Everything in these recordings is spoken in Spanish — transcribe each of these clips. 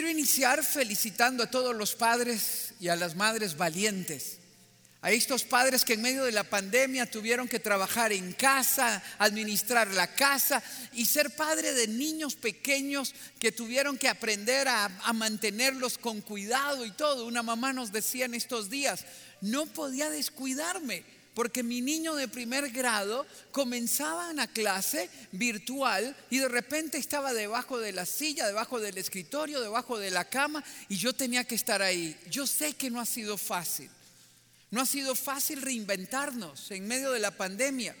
Quiero iniciar felicitando a todos los padres y a las madres valientes. A estos padres que en medio de la pandemia tuvieron que trabajar en casa, administrar la casa y ser padre de niños pequeños que tuvieron que aprender a, a, mantenerlos con cuidado y todo. Una mamá nos decía en estos días, no podía descuidarme porque mi niño de primer grado comenzaba una clase virtual y de repente estaba debajo de la silla, debajo del escritorio, debajo de la cama y yo tenía que estar ahí. Yo sé que no ha sido fácil. No ha sido fácil reinventarnos en medio de la pandemia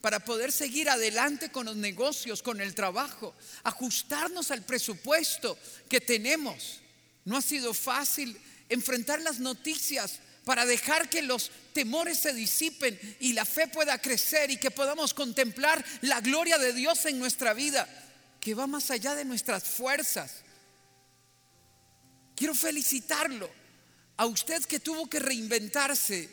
para poder seguir adelante con los negocios, con el trabajo, ajustarnos al presupuesto que tenemos. No ha sido fácil enfrentar las noticias para dejar que los temores se disipen y la fe pueda crecer y que podamos contemplar la gloria de Dios en nuestra vida, que va más allá de nuestras fuerzas. Quiero felicitarlo a usted que tuvo que reinventarse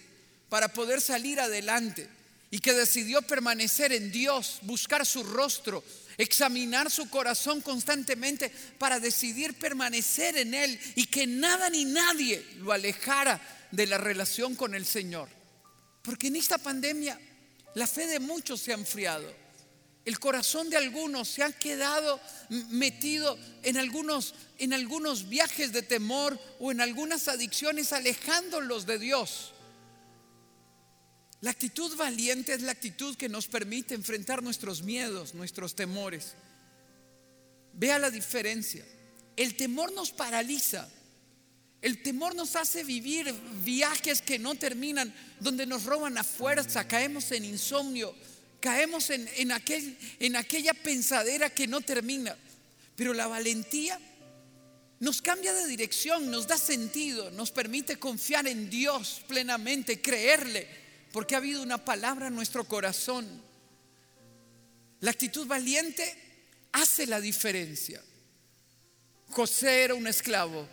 para poder salir adelante y que decidió permanecer en Dios, buscar su rostro, examinar su corazón constantemente para decidir permanecer en Él y que nada ni nadie lo alejara de la relación con el Señor. Porque en esta pandemia la fe de muchos se ha enfriado. El corazón de algunos se ha quedado metido en algunos, en algunos viajes de temor o en algunas adicciones alejándolos de Dios. La actitud valiente es la actitud que nos permite enfrentar nuestros miedos, nuestros temores. Vea la diferencia. El temor nos paraliza. El temor nos hace vivir viajes que no terminan, donde nos roban a fuerza, caemos en insomnio, caemos en, aquel, en aquella pensadera que no termina. Pero la valentía nos cambia de dirección, nos da sentido, nos permite confiar en Dios plenamente, creerle, porque ha habido una palabra en nuestro corazón. La actitud valiente hace la diferencia. José era un esclavo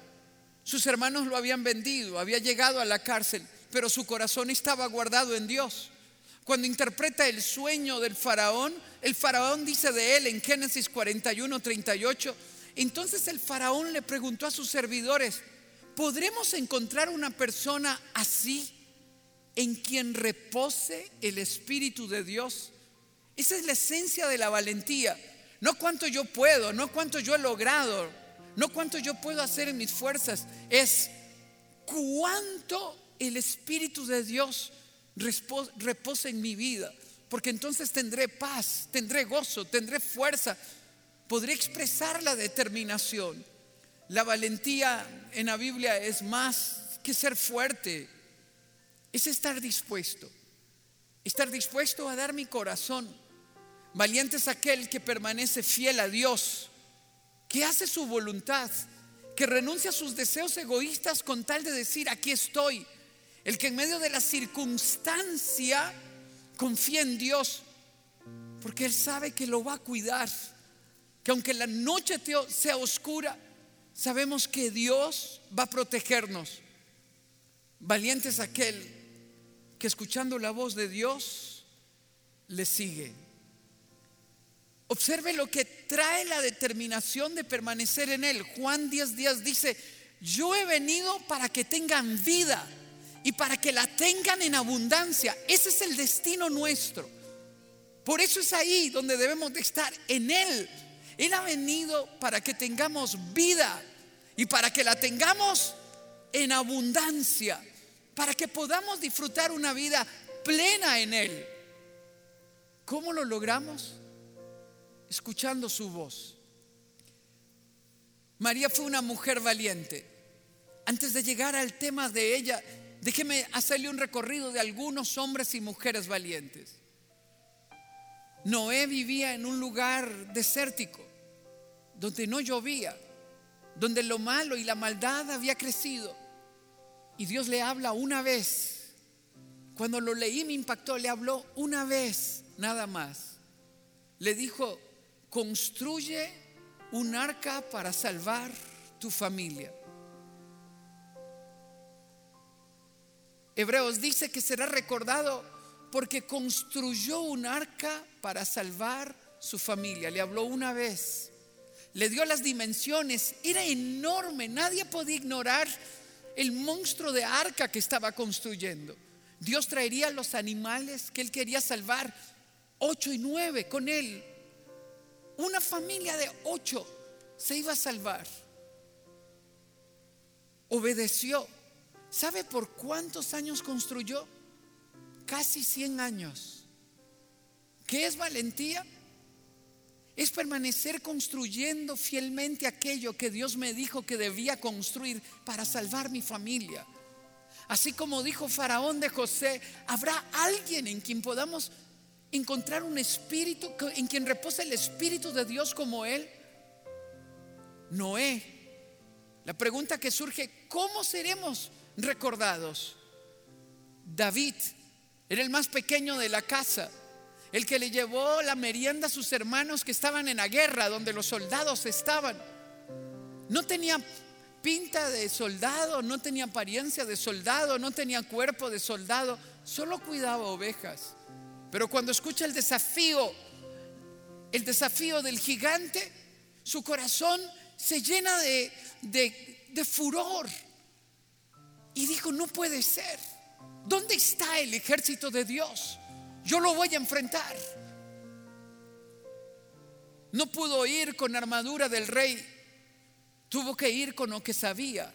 sus hermanos lo habían vendido, había llegado a la cárcel, pero su corazón estaba guardado en Dios. Cuando interpreta el sueño del faraón, el faraón dice de él en Génesis 41, 38, entonces el faraón le preguntó a sus servidores, ¿podremos encontrar una persona así en quien repose el Espíritu de Dios? Esa es la esencia de la valentía. No cuánto yo puedo, no cuánto yo he logrado, no cuánto yo puedo hacer en mis fuerzas, es cuánto el Espíritu de Dios reposa en mi vida. Porque entonces tendré paz, tendré gozo, tendré fuerza, podré expresar la determinación. La valentía en la Biblia es más que ser fuerte, es estar dispuesto, estar dispuesto a dar mi corazón. Valiente es aquel que permanece fiel a Dios que hace su voluntad, que renuncia a sus deseos egoístas con tal de decir, aquí estoy. El que en medio de la circunstancia confía en Dios, porque Él sabe que lo va a cuidar, que aunque la noche sea oscura, sabemos que Dios va a protegernos. Valiente es aquel que escuchando la voz de Dios le sigue. Observe lo que trae la determinación de permanecer en Él. Juan 10 días dice, yo he venido para que tengan vida y para que la tengan en abundancia. Ese es el destino nuestro. Por eso es ahí donde debemos de estar en Él. Él ha venido para que tengamos vida y para que la tengamos en abundancia, para que podamos disfrutar una vida plena en Él. ¿Cómo lo logramos? escuchando su voz. María fue una mujer valiente. Antes de llegar al tema de ella, déjeme hacerle un recorrido de algunos hombres y mujeres valientes. Noé vivía en un lugar desértico, donde no llovía, donde lo malo y la maldad había crecido. Y Dios le habla una vez. Cuando lo leí me impactó, le habló una vez, nada más. Le dijo, construye un arca para salvar tu familia. Hebreos dice que será recordado porque construyó un arca para salvar su familia. Le habló una vez, le dio las dimensiones, era enorme, nadie podía ignorar el monstruo de arca que estaba construyendo. Dios traería los animales que él quería salvar, ocho y nueve con él. Una familia de ocho se iba a salvar. Obedeció. ¿Sabe por cuántos años construyó? Casi 100 años. ¿Qué es valentía? Es permanecer construyendo fielmente aquello que Dios me dijo que debía construir para salvar mi familia. Así como dijo Faraón de José, habrá alguien en quien podamos encontrar un espíritu, en quien reposa el espíritu de Dios como Él. Noé. La pregunta que surge, ¿cómo seremos recordados? David era el más pequeño de la casa, el que le llevó la merienda a sus hermanos que estaban en la guerra, donde los soldados estaban. No tenía pinta de soldado, no tenía apariencia de soldado, no tenía cuerpo de soldado, solo cuidaba ovejas. Pero cuando escucha el desafío, el desafío del gigante, su corazón se llena de, de, furor. Y dijo, no puede ser. ¿Dónde está el ejército de Dios? Yo lo voy a enfrentar. No pudo ir con armadura del rey. Tuvo que ir con lo que sabía,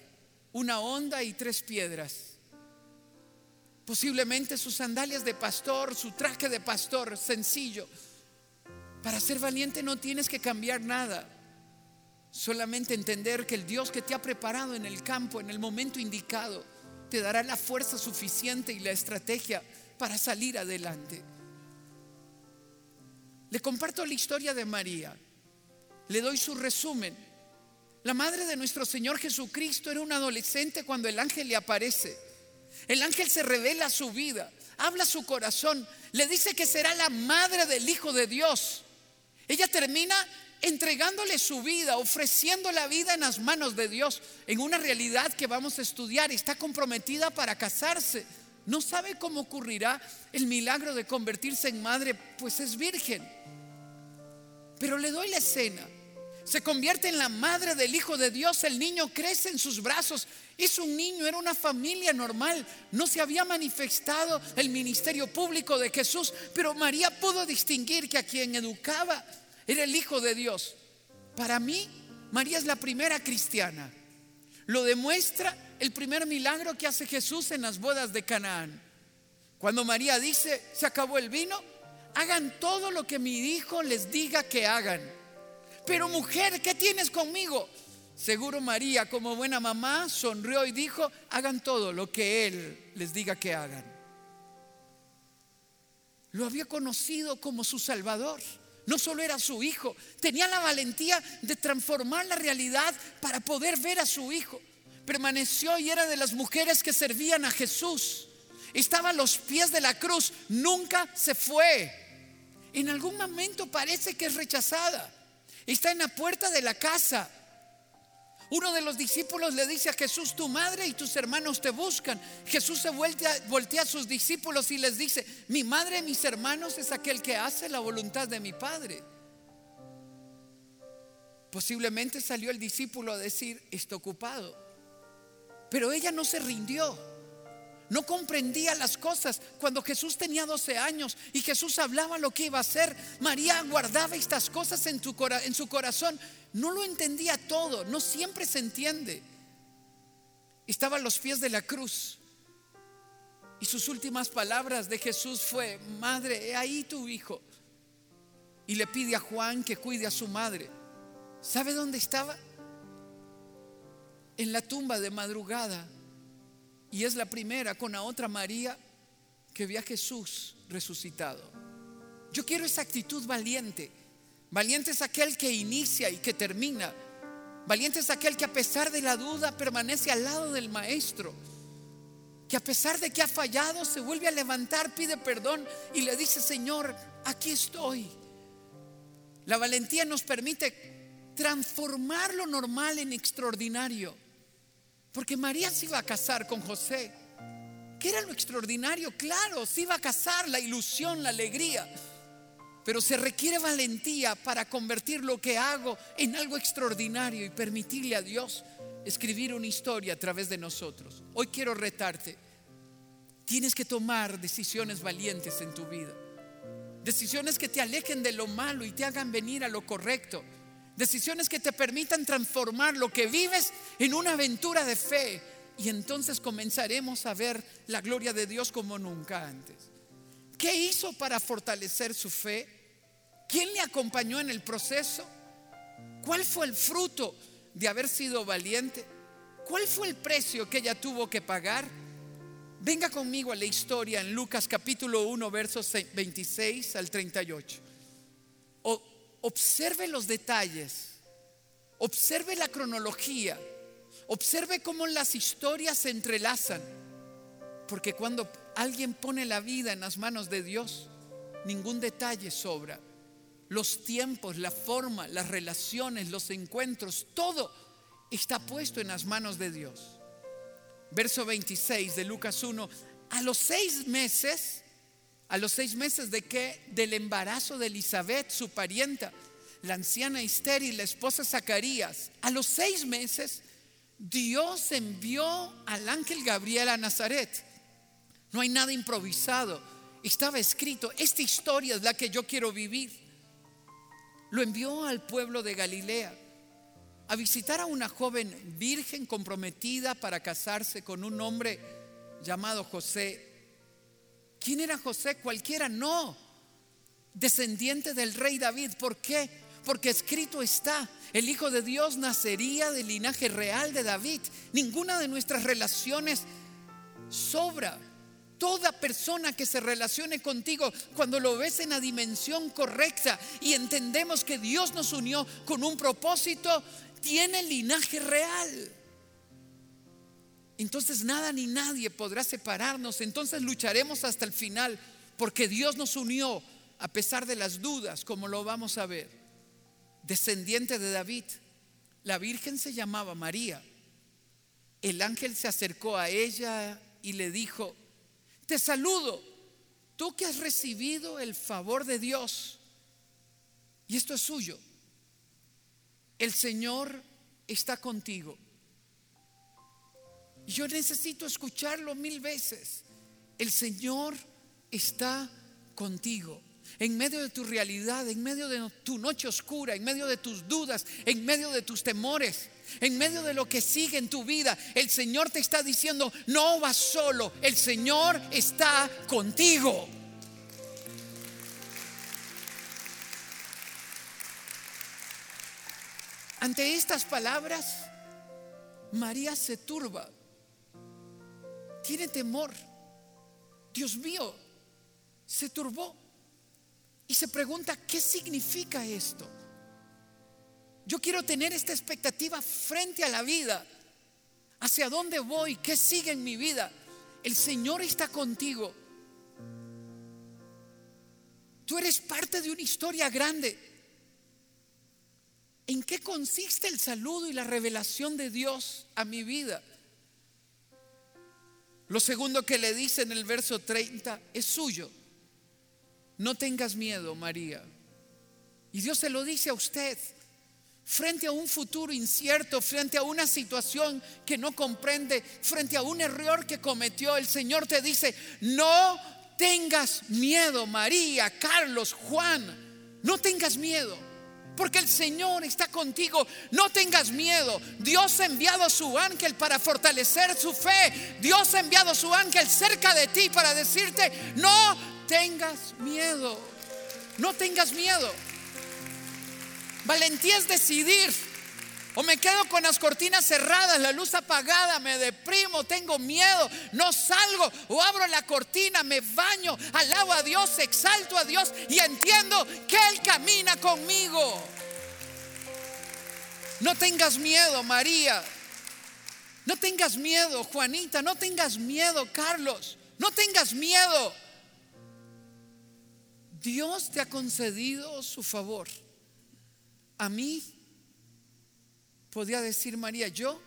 una onda y tres piedras. Posiblemente sus sandalias de pastor, su traje de pastor sencillo. Para ser valiente no tienes que cambiar nada. Solamente entender que el Dios que te ha preparado en el campo, en el momento indicado, te dará la fuerza suficiente y la estrategia para salir adelante. Le comparto la historia de María. Le doy su resumen. La madre de nuestro Señor Jesucristo era una adolescente cuando el ángel le aparece. El ángel se revela su vida, habla su corazón, le dice que será la madre del Hijo de Dios. Ella termina entregándole su vida, ofreciendo la vida en las manos de Dios, en una realidad que vamos a estudiar. Está comprometida para casarse. No sabe cómo ocurrirá el milagro de convertirse en madre, pues es virgen. Pero le doy la escena se convierte en la madre del Hijo de Dios, el niño crece en sus brazos, es un niño, era una familia normal, no se había manifestado el ministerio público de Jesús, pero María pudo distinguir que a quien educaba era el Hijo de Dios. Para mí, María es la primera cristiana. Lo demuestra el primer milagro que hace Jesús en las bodas de Canaán. Cuando María dice, se acabó el vino, hagan todo lo que mi hijo les diga que hagan. Pero mujer, ¿qué tienes conmigo? Seguro María, como buena mamá, sonrió y dijo, hagan todo lo que Él les diga que hagan. Lo había conocido como su Salvador. No solo era su hijo, tenía la valentía de transformar la realidad para poder ver a su hijo. Permaneció y era de las mujeres que servían a Jesús. Estaba a los pies de la cruz, nunca se fue. En algún momento parece que es rechazada Está en la puerta de la casa. Uno de los discípulos le dice a Jesús, tu madre y tus hermanos te buscan. Jesús se voltea, a sus discípulos y les dice, mi madre y mis hermanos es aquel que hace la voluntad de mi Padre. Posiblemente salió el discípulo a decir, está ocupado. Pero ella no se rindió no comprendía las cosas. Cuando Jesús tenía 12 años y Jesús hablaba lo que iba a hacer, María guardaba estas cosas en, en su corazón. No lo entendía todo, no siempre se entiende. Estaba a los pies de la cruz. Y sus últimas palabras de Jesús fue, Madre, he ahí tu hijo. Y le pide a Juan que cuide a su madre. ¿Sabe dónde estaba? En la tumba de madrugada y es la primera con la otra María que ve a Jesús resucitado. Yo quiero esa actitud valiente. Valiente es aquel que inicia y que termina. Valiente es aquel que a pesar de la duda permanece al lado del maestro. Que a pesar de que ha fallado se vuelve a levantar, pide perdón y le dice, Señor, aquí estoy. La valentía nos permite transformar lo normal en extraordinario. Porque María se iba a casar con José. ¿Qué era lo extraordinario? Claro, se iba a casar, la ilusión, la alegría. Pero se requiere valentía para convertir lo que hago en algo extraordinario y permitirle a Dios escribir una historia a través de nosotros. Hoy quiero retarte. Tienes que tomar decisiones valientes en tu vida. Decisiones que te alejen de lo malo y te hagan venir a lo correcto. Decisiones que te permitan transformar lo que vives en una aventura de fe. Y entonces comenzaremos a ver la gloria de Dios como nunca antes. ¿Qué hizo para fortalecer su fe? ¿Quién le acompañó en el proceso? ¿Cuál fue el fruto de haber sido valiente? ¿Cuál fue el precio que ella tuvo que pagar? Venga conmigo a la historia en Lucas capítulo 1, versos 26 al 38. Observe los detalles, observe la cronología, observe cómo las historias se entrelazan. Porque cuando alguien pone la vida en las manos de Dios, ningún detalle sobra. Los tiempos, la forma, las relaciones, los encuentros, todo está puesto en las manos de Dios. Verso 26 de Lucas 1, a los seis meses, a los seis meses de que del embarazo de Elizabeth, su parienta, la anciana estéril, la esposa Zacarías, a los seis meses, Dios envió al ángel Gabriel a Nazaret no hay nada improvisado. Estaba escrito, esta historia es la que yo quiero vivir. Lo envió al pueblo de Galilea a visitar a una joven virgen comprometida para casarse con un hombre llamado José. ¿Quién era José? Cualquiera, no. Descendiente del rey David. ¿Por qué? Porque escrito está, el Hijo de Dios nacería del linaje real de David. Ninguna de nuestras relaciones sobra toda persona que se relacione contigo, cuando lo ves en la dimensión correcta y entendemos que Dios nos unió con un propósito, tiene linaje real. Entonces nada ni nadie podrá separarnos, entonces lucharemos hasta el final, porque Dios nos unió a pesar de las dudas, como lo vamos a ver. Descendiente de David, la Virgen se llamaba María. El ángel se acercó a ella y le dijo, te saludo, tú que has recibido el favor de Dios, y esto es suyo. El Señor está contigo. Yo necesito escucharlo mil veces. El Señor está contigo en medio de tu realidad, en medio de tu noche oscura, en medio de tus dudas, en medio de tus temores, en medio de lo que sigue en tu vida, el Señor te está diciendo, no vas solo, el Señor está contigo. Ante estas palabras, María se turba, tiene temor. Dios mío, se turbó y se pregunta, ¿qué significa esto? Yo quiero tener esta expectativa frente a la vida. ¿Hacia dónde voy? ¿Qué sigue en mi vida? El Señor está contigo. Tú eres parte de una historia grande. ¿En qué consiste el saludo y la revelación de Dios a mi vida? Lo segundo que le dice en el verso 30 es suyo. No tengas miedo, María. Y Dios se lo dice a usted frente a un futuro incierto, frente a una situación que no comprende, frente a un error que cometió, el Señor te dice, no tengas miedo, María, Carlos, Juan, no tengas miedo. Porque el Señor está contigo. No tengas miedo. Dios ha enviado a su ángel para fortalecer su fe. Dios ha enviado a su ángel cerca de ti para decirte, no tengas miedo. No tengas miedo. Valentía es decidir. O me quedo con las cortinas cerradas, la luz apagada, me deprimo, tengo miedo, no salgo. O abro la cortina, me baño, alabo a Dios, exalto a Dios y entiendo que Él camina conmigo. No tengas miedo, María. No tengas miedo, Juanita. No tengas miedo, Carlos. No tengas miedo. Dios te ha concedido su favor. A mí, podía decir María, yo,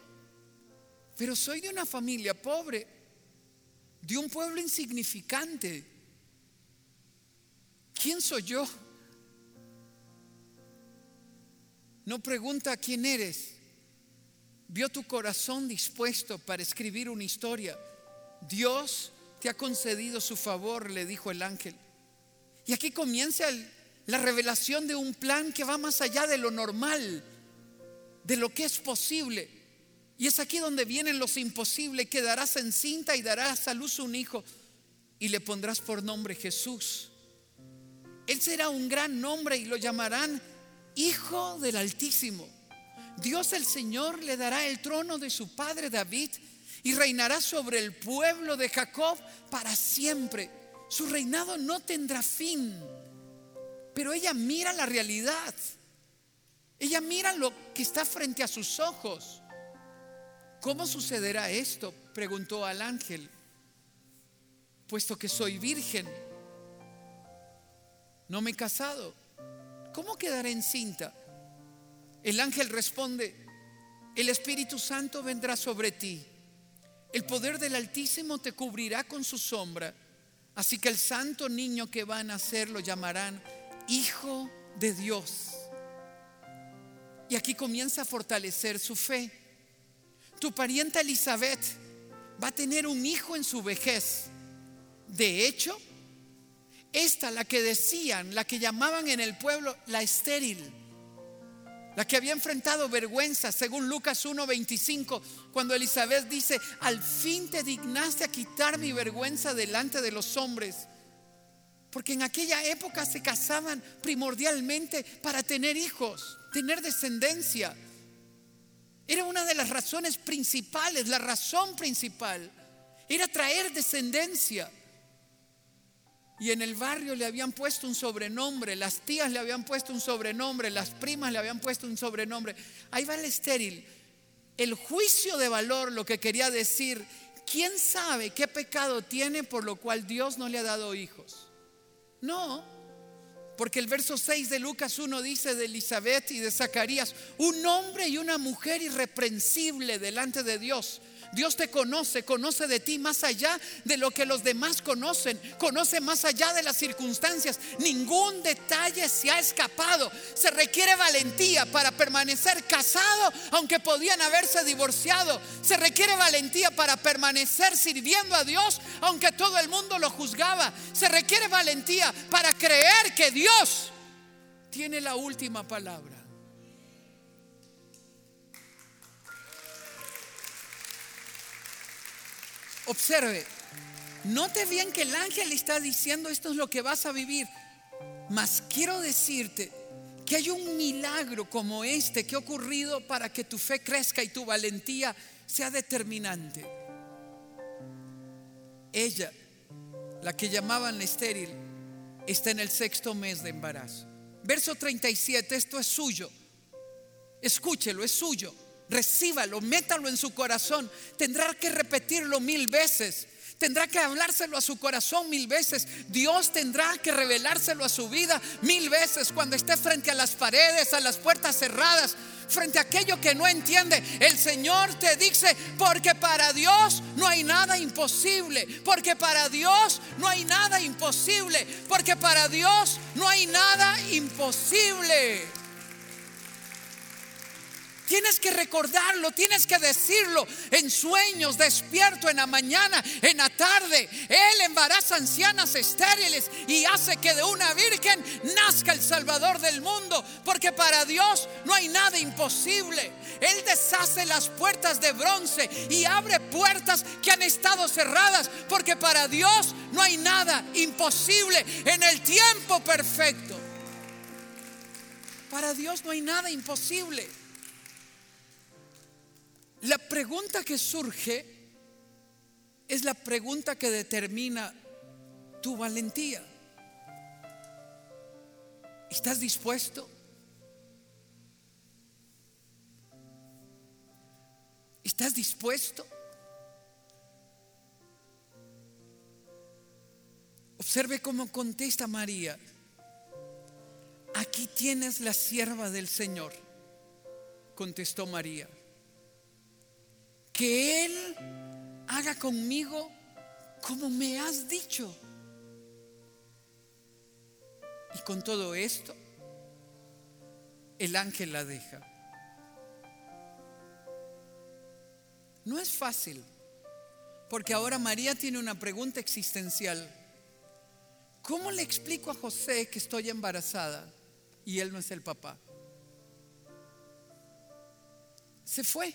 pero soy de una familia pobre, de un pueblo insignificante. ¿Quién soy yo? No pregunta quién eres. Vio tu corazón dispuesto para escribir una historia. Dios te ha concedido su favor, le dijo el ángel. Y aquí comienza la revelación de un plan que va más allá de lo normal de lo que es posible. Y es aquí donde vienen los imposibles. Quedarás encinta y darás a luz un hijo y le pondrás por nombre Jesús. Él será un gran nombre y lo llamarán Hijo del Altísimo. Dios el Señor le dará el trono de su padre David y reinará sobre el pueblo de Jacob para siempre. Su reinado no tendrá fin. Pero ella mira la realidad. Ella mira lo que está frente a sus ojos. ¿Cómo sucederá esto? preguntó al ángel. Puesto que soy virgen, no me he casado, ¿cómo quedaré encinta? El ángel responde, el Espíritu Santo vendrá sobre ti el poder del Altísimo te cubrirá con su sombra. Así que el santo niño que va a nacer lo llamarán Hijo de Dios. Y aquí comienza a fortalecer su fe. Tu parienta Elizabeth va a tener un hijo en su vejez. De hecho, esta, la que decían, la que llamaban en el pueblo la estéril, la que había enfrentado vergüenza, según Lucas 1:25, cuando Elizabeth dice, al fin te dignaste a quitar mi vergüenza delante de los hombres. Porque en aquella época se casaban primordialmente para tener hijos, tener descendencia. Era una de las razones principales, la razón principal. Era traer descendencia. Y en el barrio le habían puesto un sobrenombre, las tías le habían puesto un sobrenombre, las primas le habían puesto un sobrenombre. Ahí va el estéril. El juicio de valor lo que quería decir, ¿quién sabe qué pecado tiene por lo cual Dios no le ha dado hijos? No, porque el verso 6 de Lucas 1 dice de Elizabeth y de Zacarías, un hombre y una mujer irreprensible delante de Dios Dios te conoce, conoce de ti más allá de lo que los demás conocen, conoce más allá de las circunstancias. Ningún detalle se ha escapado. Se requiere valentía para permanecer casado, aunque podían haberse divorciado. Se requiere valentía para permanecer sirviendo a Dios, aunque todo el mundo lo juzgaba. Se requiere valentía para creer que Dios tiene la última palabra. Observe, note bien que el ángel está diciendo esto es lo que vas a vivir. Mas quiero decirte que hay un milagro como este que ha ocurrido para que tu fe crezca y tu valentía sea determinante. Ella, la que llamaban estéril, está en el sexto mes de embarazo. Verso 37, esto es suyo. Escúchelo, es suyo recíbalo, métalo en su corazón. Tendrá que repetirlo mil veces. Tendrá que hablárselo a su corazón mil veces. Dios tendrá que revelárselo a su vida mil veces cuando esté frente a las paredes, a las puertas cerradas, frente a aquello que no entiende. El Señor te dice, porque para Dios no hay nada imposible. Porque para Dios no hay nada imposible. Porque para Dios no hay nada imposible. Tienes que recordarlo, tienes que decirlo en sueños, despierto en la mañana, en la tarde. Él embaraza ancianas estériles y hace que de una virgen nazca el Salvador del mundo, porque para Dios no hay nada imposible. Él deshace las puertas de bronce y abre puertas que han estado cerradas, porque para Dios no hay nada imposible en el tiempo perfecto. Para Dios no hay nada imposible. La pregunta que surge es la pregunta que determina tu valentía. ¿Estás dispuesto? ¿Estás dispuesto? Observe cómo contesta María. Aquí tienes la sierva del Señor, contestó María que Él haga conmigo como me has dicho. Y con todo esto, el ángel la deja. No es fácil, porque ahora María tiene una pregunta existencial. ¿Cómo le explico a José que estoy embarazada y él no es el papá? Se fue.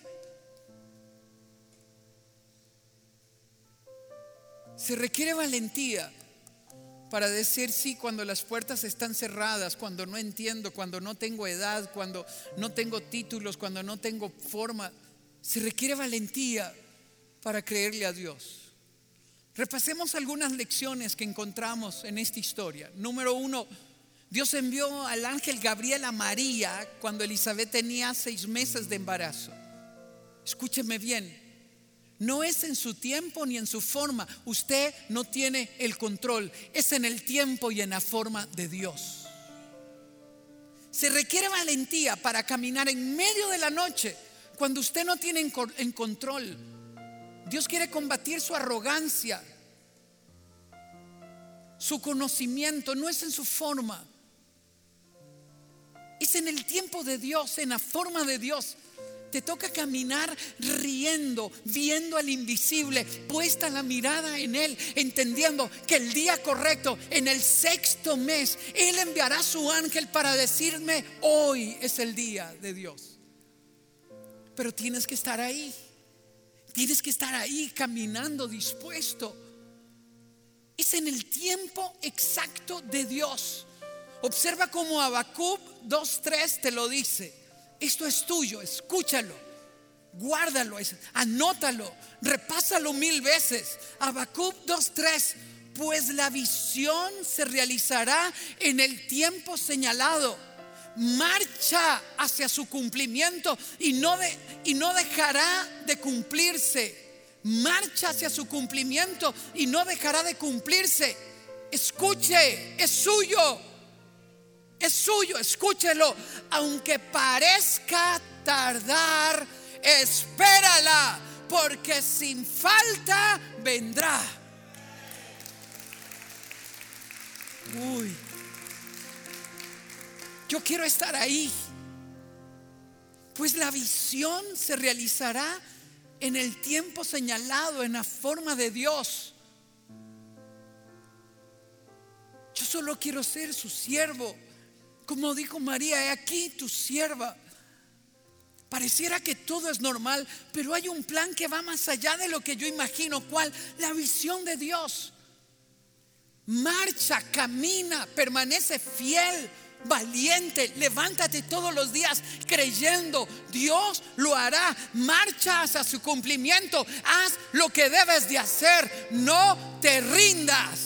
Se requiere valentía para decir sí cuando las puertas están cerradas, cuando no entiendo, cuando no tengo edad, cuando no tengo títulos, cuando no tengo forma. Se requiere valentía para creerle a Dios. Repasemos algunas lecciones que encontramos en esta historia. Número uno, Dios envió al ángel Gabriel a María cuando Elizabeth tenía seis meses de embarazo. Escúcheme bien, no es en su tiempo ni en su forma. Usted no tiene el control. Es en el tiempo y en la forma de Dios. Se requiere valentía para caminar en medio de la noche cuando usted no tiene en control. Dios quiere combatir su arrogancia, su conocimiento. No es en su forma. Es en el tiempo de Dios, en la forma de Dios. Te toca caminar riendo, viendo al invisible, puesta la mirada en Él, entendiendo que el día correcto, en el sexto mes, Él enviará su ángel para decirme, hoy es el día de Dios. Pero tienes que estar ahí, tienes que estar ahí caminando dispuesto. Es en el tiempo exacto de Dios. Observa cómo Habacuc 2.3 te lo dice. Esto es tuyo, escúchalo, guárdalo, anótalo, repásalo mil veces. Habacuc 2:3, pues la visión se realizará en el tiempo señalado. Marcha hacia su cumplimiento y no, de, y no dejará de cumplirse. Marcha hacia su cumplimiento y no dejará de cumplirse. Escuche, es suyo es suyo, escúchelo. Aunque parezca tardar, espérala, porque sin falta vendrá. Uy, yo quiero estar ahí, pues la visión se realizará en el tiempo señalado, en la forma de Dios. Yo solo quiero ser su siervo. Como dijo María, he aquí tu sierva. Pareciera que todo es normal, pero hay un plan que va más allá de lo que yo imagino. ¿Cuál? La visión de Dios. Marcha, camina, permanece fiel, valiente, levántate todos los días creyendo, Dios lo hará. Marcha hacia su cumplimiento, haz lo que debes de hacer, no te rindas.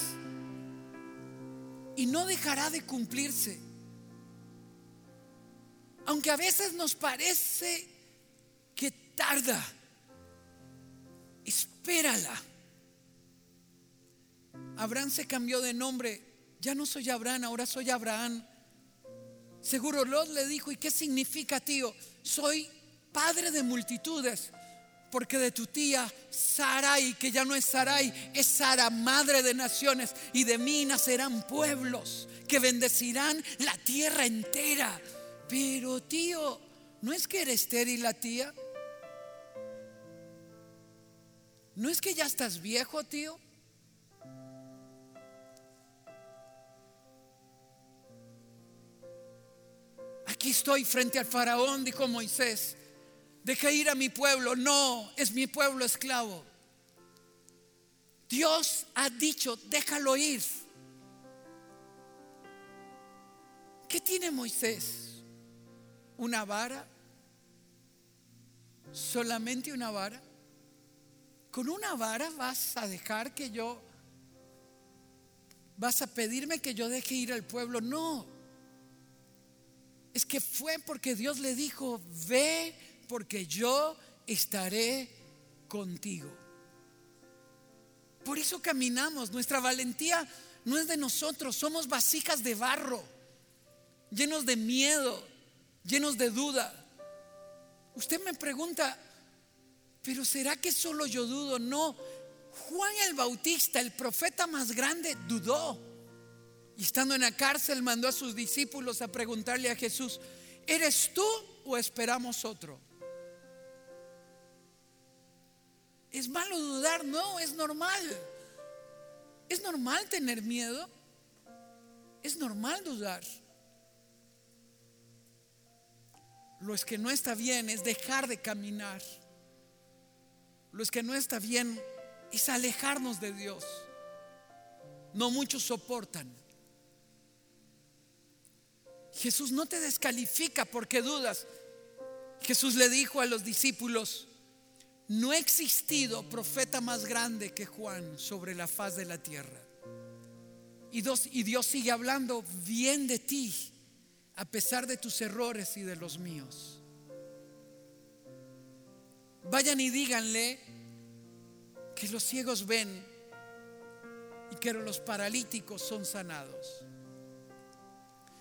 Y no dejará de cumplirse aunque a veces nos parece que tarda, espérala. Abraham se cambió de nombre, ya no soy Abraham, ahora soy Abraham. Seguro Lot le dijo, ¿y qué significa tío? Soy padre de multitudes, porque de tu tía Sarai, que ya no es Sarai, es Sara, madre de naciones, y de mí nacerán pueblos que bendecirán la tierra entera. Pero tío, ¿no es que eres estéril la tía? ¿No es que ya estás viejo, tío? Aquí estoy frente al faraón, dijo Moisés. Deja ir a mi pueblo. No, es mi pueblo esclavo. Dios ha dicho, déjalo ir. ¿Qué tiene Moisés? Una vara, solamente una vara. Con una vara vas a dejar que yo, vas a pedirme que yo deje ir al pueblo. No, es que fue porque Dios le dijo, ve porque yo estaré contigo. Por eso caminamos, nuestra valentía no es de nosotros, somos vasijas de barro, llenos de miedo, llenos de duda. Usted me pregunta, pero ¿será que solo yo dudo? No, Juan el Bautista, el profeta más grande, dudó. Y estando en la cárcel mandó a sus discípulos a preguntarle a Jesús, ¿Eres tú o esperamos otro? ¿Es malo dudar? No, es normal. ¿Es normal tener miedo? Es normal dudar. Lo es que no está bien es dejar de caminar. Lo es que no está bien es alejarnos de Dios. No muchos soportan. Jesús no te descalifica porque dudas. Jesús le dijo a los discípulos, no ha existido profeta más grande que Juan sobre la faz de la tierra. Y Dios, y Dios sigue hablando bien de ti, a pesar de tus errores y de los míos. Vayan y díganle que los ciegos ven y que los paralíticos son sanados.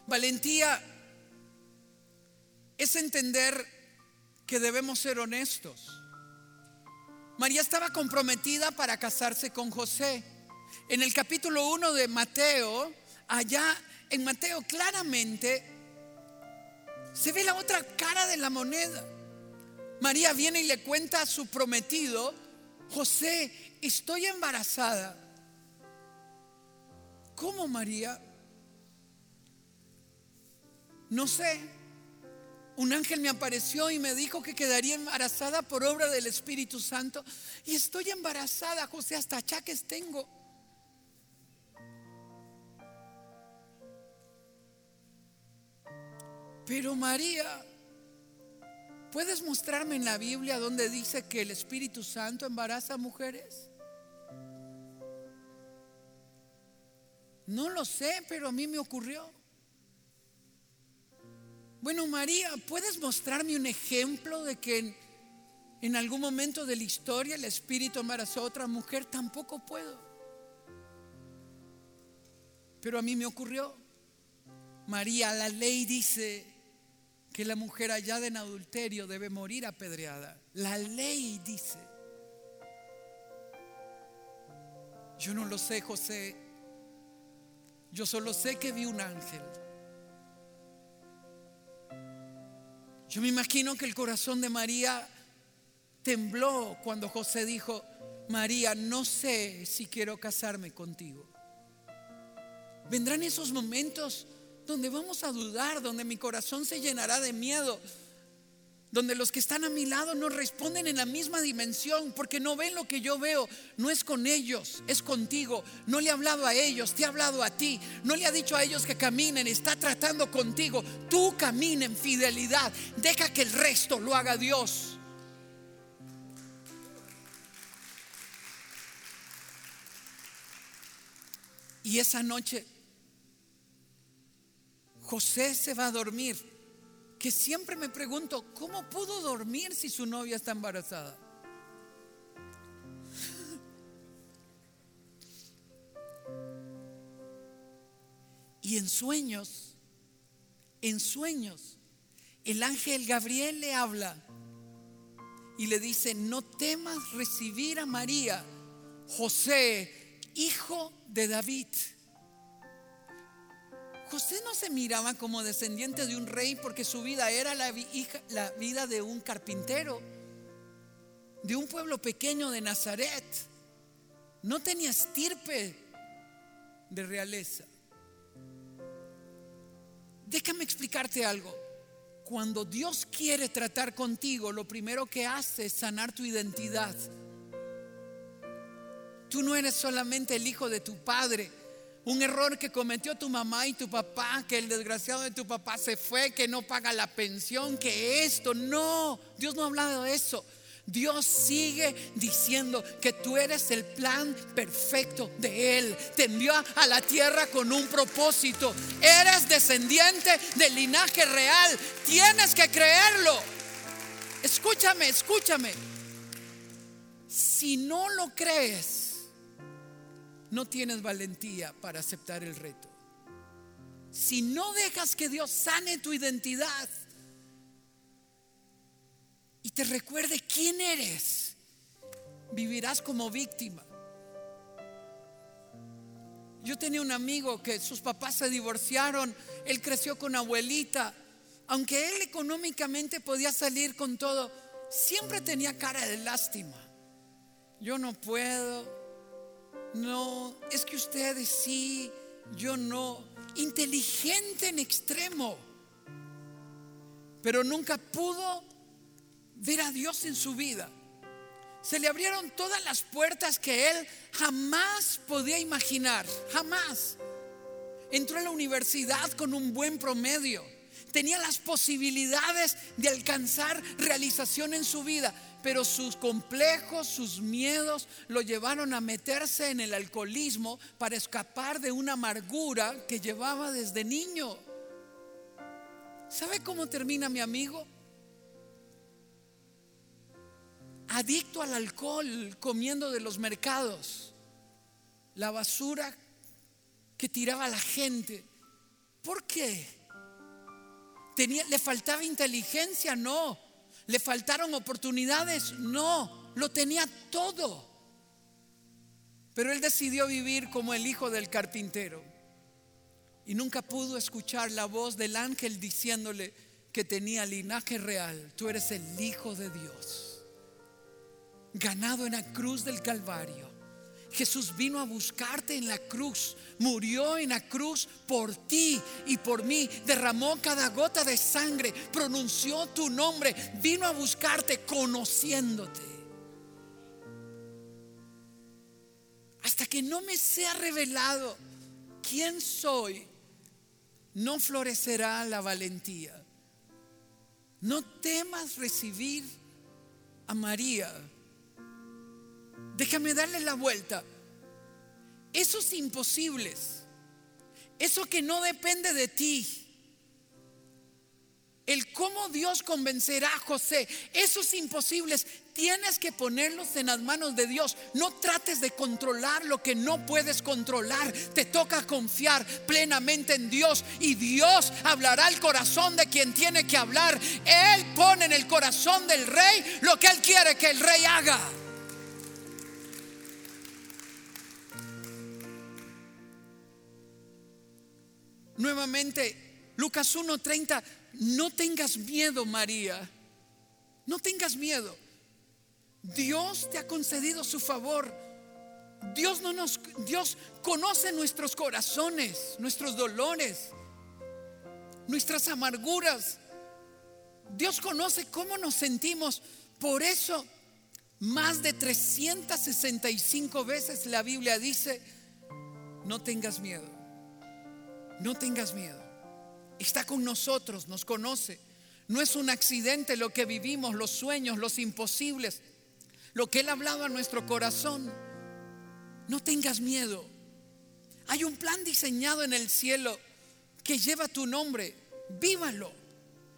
Valentía es entender que debemos ser honestos. María estaba comprometida para casarse con José. En el capítulo 1 de Mateo, allá en Mateo claramente se ve la otra cara de la moneda. María viene y le cuenta a su prometido, José, estoy embarazada. ¿Cómo María? No sé. Un ángel me apareció y me dijo que quedaría embarazada por obra del Espíritu Santo. Y estoy embarazada, José, hasta achaques tengo. Pero María, ¿puedes mostrarme en la Biblia donde dice que el Espíritu Santo embaraza a mujeres? No lo sé, pero a mí me ocurrió. Bueno, María, ¿puedes mostrarme un ejemplo de que en, algún momento de la historia el Espíritu embarazó a otra mujer? Tampoco puedo. Pero a mí me ocurrió. María, la ley dice que la mujer hallada en adulterio debe morir apedreada. La ley dice. Yo no lo sé, José. Yo solo sé que vi un ángel. Yo me imagino que el corazón de María tembló cuando José dijo, María, no sé si quiero casarme contigo. Vendrán esos momentos donde vamos a dudar, donde mi corazón se llenará de miedo, donde los que están a mi lado no responden en la misma dimensión porque no ven lo que yo veo. No es con ellos, es contigo. No le ha hablado a ellos, te ha hablado a ti. No le ha dicho a ellos que caminen, está tratando contigo. Tú camina en fidelidad. Deja que el resto lo haga Dios. Y esa noche José se va a dormir que siempre me pregunto, ¿cómo pudo dormir si su novia está embarazada? Y en sueños, en sueños, el ángel Gabriel le habla y le dice, no temas recibir a María, José, hijo de David José no se miraba como descendiente de un rey porque su vida era la, vida de un carpintero, de un pueblo pequeño de Nazaret. No tenía estirpe de realeza. Déjame explicarte algo. Cuando Dios quiere tratar contigo, lo primero que hace es sanar tu identidad. Tú no eres solamente el hijo de tu padre un error que cometió tu mamá y tu papá, que el desgraciado de tu papá se fue, que no paga la pensión, que esto, no, Dios no ha hablado de eso. Dios sigue diciendo que tú eres el plan perfecto de Él. Te envió a la tierra con un propósito. Eres descendiente del linaje real. Tienes que creerlo. Escúchame, escúchame. Si no lo crees, no tienes valentía para aceptar el reto. Si no dejas que Dios sane tu identidad y te recuerde quién eres, vivirás como víctima. Yo tenía un amigo que sus papás se divorciaron, él creció con abuelita aunque él económicamente podía salir con todo, siempre tenía cara de lástima. Yo no puedo, no, es que ustedes sí, yo no. Inteligente en extremo, pero nunca pudo ver a Dios en su vida. Se le abrieron todas las puertas que él jamás podía imaginar, jamás. Entró a la universidad con un buen promedio tenía las posibilidades de alcanzar realización en su vida, pero sus complejos, sus miedos lo llevaron a meterse en el alcoholismo para escapar de una amargura que llevaba desde niño. ¿Sabe cómo termina mi amigo? Adicto al alcohol, comiendo de los mercados, la basura que tiraba la gente. ¿Por qué? ¿Le faltaba inteligencia? No. ¿Le faltaron oportunidades? No. Lo tenía todo. Pero él decidió vivir como el hijo del carpintero. Y nunca pudo escuchar la voz del ángel diciéndole que tenía linaje real. Tú eres el hijo de Dios. Ganado en la cruz del Calvario Jesús vino a buscarte en la cruz, murió en la cruz por ti y por mí, derramó cada gota de sangre, pronunció tu nombre, vino a buscarte conociéndote. Hasta que no me sea revelado quién soy, no florecerá la valentía. No temas recibir a María Déjame darle la vuelta. Esos imposibles, eso que no depende de ti, el cómo Dios convencerá a José, esos imposibles, tienes que ponerlos en las manos de Dios. No trates de controlar lo que no puedes controlar. Te toca confiar plenamente en Dios y Dios hablará al corazón de quien tiene que hablar. Él pone en el corazón del rey lo que Él quiere que el rey haga. Nuevamente, Lucas 1:30, no tengas miedo, María. No tengas miedo. Dios te ha concedido su favor. Dios no nos Dios conoce nuestros corazones, nuestros dolores, nuestras amarguras. Dios conoce cómo nos sentimos. Por eso más de 365 veces la Biblia dice, no tengas miedo. No tengas miedo. Está con nosotros, nos conoce. No es un accidente lo que vivimos, los sueños, los imposibles, lo que Él ha hablado a nuestro corazón. No tengas miedo. Hay un plan diseñado en el cielo que lleva tu nombre. Vívalo.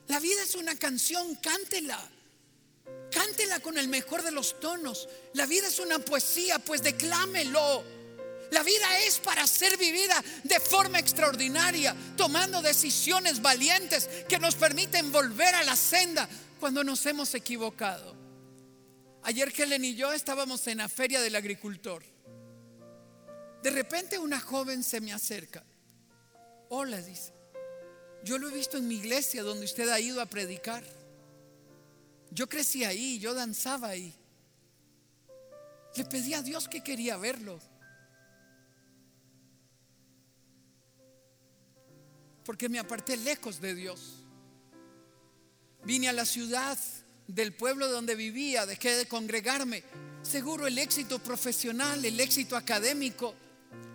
La vida es una canción, cántela. Cántela con el mejor de los tonos. La vida es una poesía, pues declámelo. La vida es para ser vivida de forma extraordinaria, tomando decisiones valientes que nos permiten volver a la senda cuando nos hemos equivocado. Ayer Helen y yo estábamos en la feria del agricultor. De repente una joven se me acerca. Hola, dice. Yo lo he visto en mi iglesia donde usted ha ido a predicar. Yo crecí ahí, yo danzaba ahí. Le pedí a Dios que quería verlo. Porque me aparté lejos de Dios. Vine a la ciudad del pueblo donde vivía, dejé de congregarme. Seguro el éxito profesional, el éxito académico,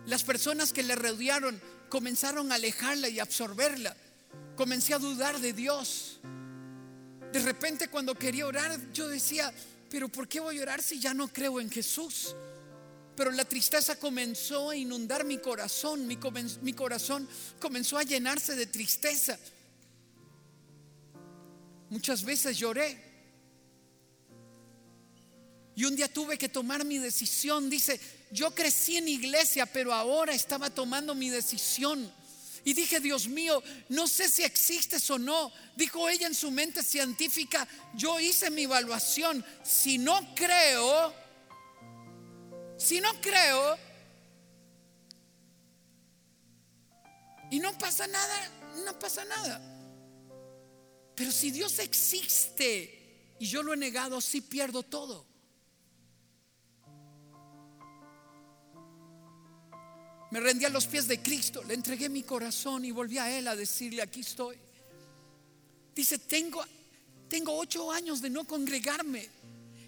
las personas que le rodearon comenzaron a alejarla y absorberla. Comencé a dudar de Dios. De repente cuando quería orar, yo decía, pero ¿por qué voy a orar si ya no creo en Jesús? Pero la tristeza comenzó a inundar mi corazón, mi, corazón comenzó a llenarse de tristeza. Muchas veces lloré. Y un día tuve que tomar mi decisión. Dice, yo crecí en iglesia, pero ahora estaba tomando mi decisión. Y dije, Dios mío, no sé si existes o no. Dijo ella en su mente científica, yo hice mi evaluación. Si no creo, si no creo y no pasa nada, no pasa nada. Pero si Dios existe y yo lo he negado, sí pierdo todo. Me rendí a los pies de Cristo, le entregué mi corazón y volví a Él a decirle, aquí estoy. Dice, tengo, tengo ocho años de no congregarme.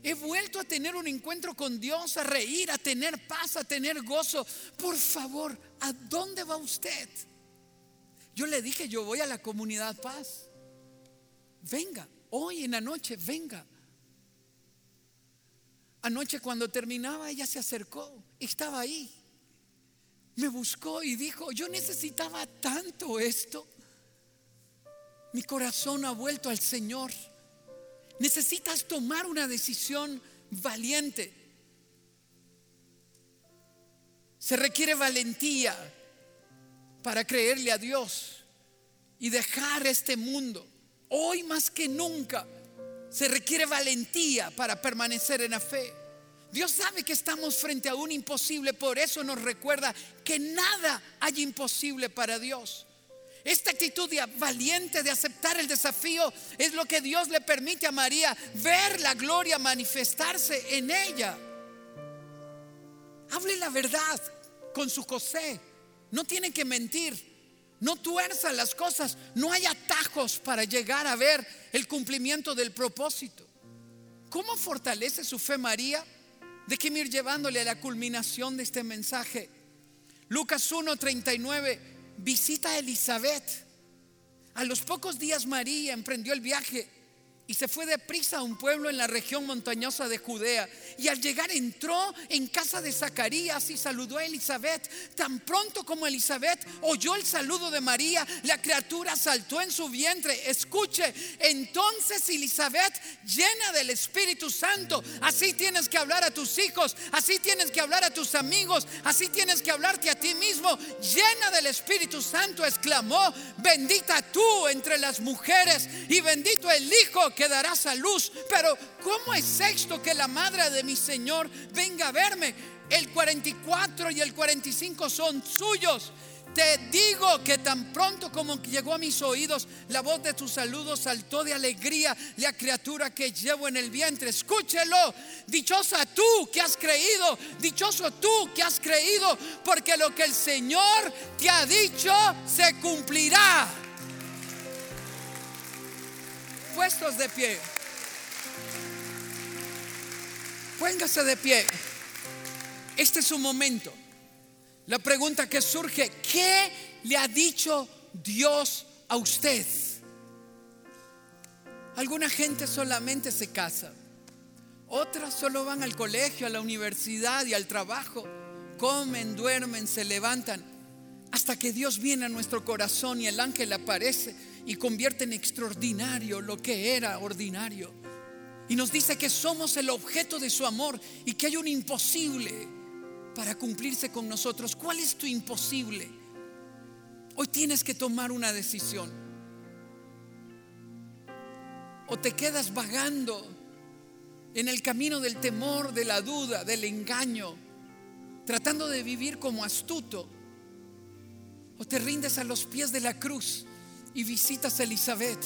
He vuelto a tener un encuentro con Dios, a reír, a tener paz, a tener gozo. Por favor, ¿a dónde va usted? Yo le dije, yo voy a la comunidad paz. Venga, hoy en la noche, venga. Anoche cuando terminaba, ella se acercó, estaba ahí. Me buscó y dijo, yo necesitaba tanto esto. Mi corazón ha vuelto al Señor. Necesitas tomar una decisión valiente. Se requiere valentía para creerle a Dios y dejar este mundo. Hoy más que nunca se requiere valentía para permanecer en la fe. Dios sabe que estamos frente a un imposible, por eso nos recuerda que nada hay imposible para Dios. Esta actitud valiente de aceptar el desafío es lo que Dios le permite a María ver la gloria manifestarse en ella. Hable la verdad con su José. No tiene que mentir. No tuerza las cosas. No hay atajos para llegar a ver el cumplimiento del propósito. ¿Cómo fortalece su fe María? Déjeme ir llevándole a la culminación de este mensaje. Lucas 1:39 visita a Elizabeth. A los pocos días María emprendió el viaje y se fue deprisa a un pueblo en la región montañosa de Judea. Y al llegar entró en casa de Zacarías y saludó a Elizabeth. Tan pronto como Elizabeth oyó el saludo de María, la criatura saltó en su vientre. Escuche, entonces Elizabeth llena del Espíritu Santo. Así tienes que hablar a tus hijos, así tienes que hablar a tus amigos, así tienes que hablarte a ti mismo. Llena del Espíritu Santo, exclamó, bendita tú entre las mujeres y bendito el Hijo que darás a luz. Pero ¿cómo es esto que la madre de mi Señor venga a verme? El 44 y el 45 son suyos. Te digo que tan pronto como llegó a mis oídos la voz de tu saludo saltó de alegría la criatura que llevo en el vientre. Escúchelo. Dichosa tú que has creído. Dichoso tú que has creído. Porque lo que el Señor te ha dicho se cumplirá puestos de pie. Póngase de pie. Este es su momento. La pregunta que surge, ¿qué le ha dicho Dios a usted? Alguna gente solamente se casa. Otras solo van al colegio, a la universidad y al trabajo. Comen, duermen, se levantan. Hasta que Dios viene a nuestro corazón y el ángel aparece y convierte en extraordinario lo que era ordinario. Y nos dice que somos el objeto de su amor y que hay un imposible para cumplirse con nosotros. ¿Cuál es tu imposible? Hoy tienes que tomar una decisión. O te quedas vagando en el camino del temor, de la duda, del engaño, tratando de vivir como astuto. O te rindes a los pies de la cruz y visitas a Elizabeth.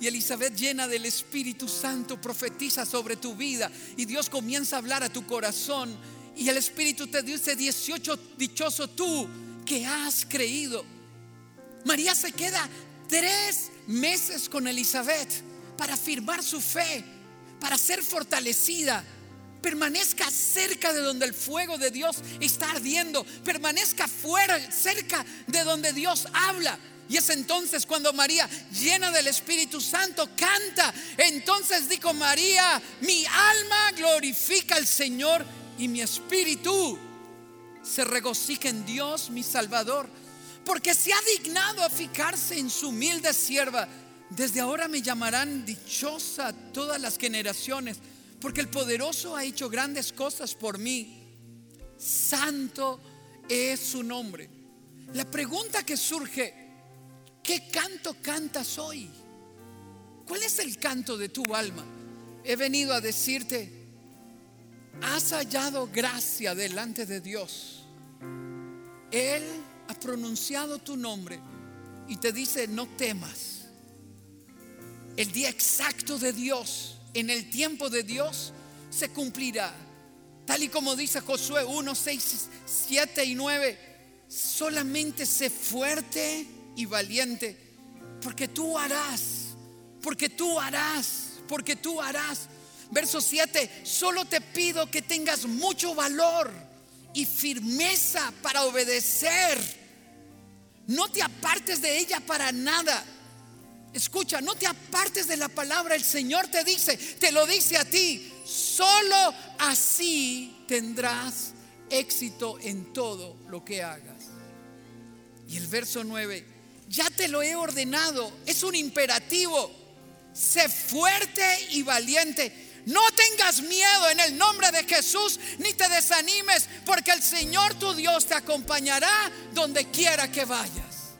Y Elizabeth llena del Espíritu Santo profetiza sobre tu vida y Dios comienza a hablar a tu corazón y el Espíritu te dice 18 dichoso tú que has creído. María se queda tres meses con Elizabeth para afirmar su fe, para ser fortalecida. Permanezca cerca de donde el fuego de Dios está ardiendo. Permanezca fuera, cerca de donde Dios habla. Y es entonces cuando María, llena del Espíritu Santo, canta. Entonces dijo María, mi alma glorifica al Señor y mi espíritu se regocija en Dios, mi Salvador, porque se ha dignado a fijarse en su humilde sierva. Desde ahora me llamarán dichosa todas las generaciones, porque el poderoso ha hecho grandes cosas por mí. Santo es su nombre. La pregunta que surge ¿Qué canto cantas hoy? ¿Cuál es el canto de tu alma? He venido a decirte, has hallado gracia delante de Dios. Él ha pronunciado tu nombre y te dice, no temas. el día exacto de Dios, en el tiempo de Dios, se cumplirá. Tal y como dice Josué 1, 6, 7 y 9, solamente sé fuerte y valiente, porque tú harás, porque tú harás, porque tú harás. Verso 7, solo te pido que tengas mucho valor y firmeza para obedecer. No te apartes de ella para nada. Escucha, no te apartes de la palabra. El Señor te dice, te lo dice a ti. Solo así tendrás éxito en todo lo que hagas. Y el verso 9, ya te lo he ordenado. Es un imperativo. Sé fuerte y valiente no tengas miedo en el nombre de Jesús, ni te desanimes, porque el Señor tu Dios te acompañará donde quiera que vayas.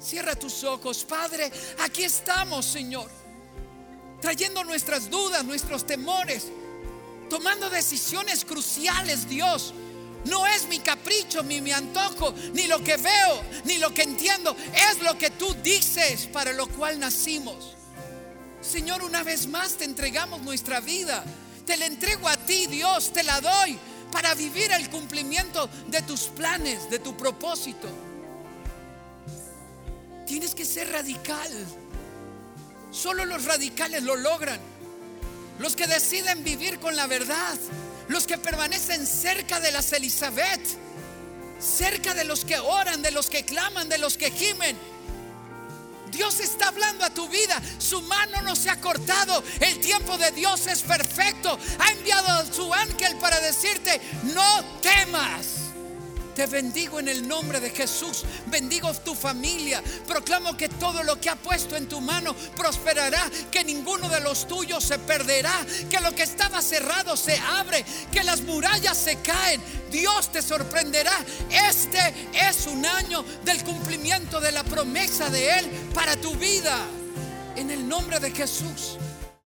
Cierra tus ojos, Padre. Aquí estamos, Señor, trayendo nuestras dudas, nuestros temores, tomando decisiones cruciales, Dios. No es mi capricho, ni mi antojo, ni lo que veo, ni lo que entiendo. Es lo que tú dices para lo cual nacimos. Señor, una vez más te entregamos nuestra vida. Te la entrego a ti, Dios, te la doy para vivir el cumplimiento de tus planes, de tu propósito. Tienes que ser radical. Solo los radicales lo logran. Los que deciden vivir con la verdad. Los que permanecen cerca de las Elizabeth. Cerca de los que oran, de los que claman, de los que gimen Dios está hablando a tu vida. Su mano no se ha cortado. El tiempo de Dios es perfecto. Ha enviado a su ángel para decirte, no temas. Te bendigo en el nombre de Jesús. Bendigo tu familia. Proclamo que todo lo que ha puesto en tu mano prosperará. Que ninguno de los tuyos se perderá. Que lo que estaba cerrado se abre. Que las murallas se caen. Dios te sorprenderá. Este es un año del cumplimiento de la promesa de Él para tu vida. En el nombre de Jesús.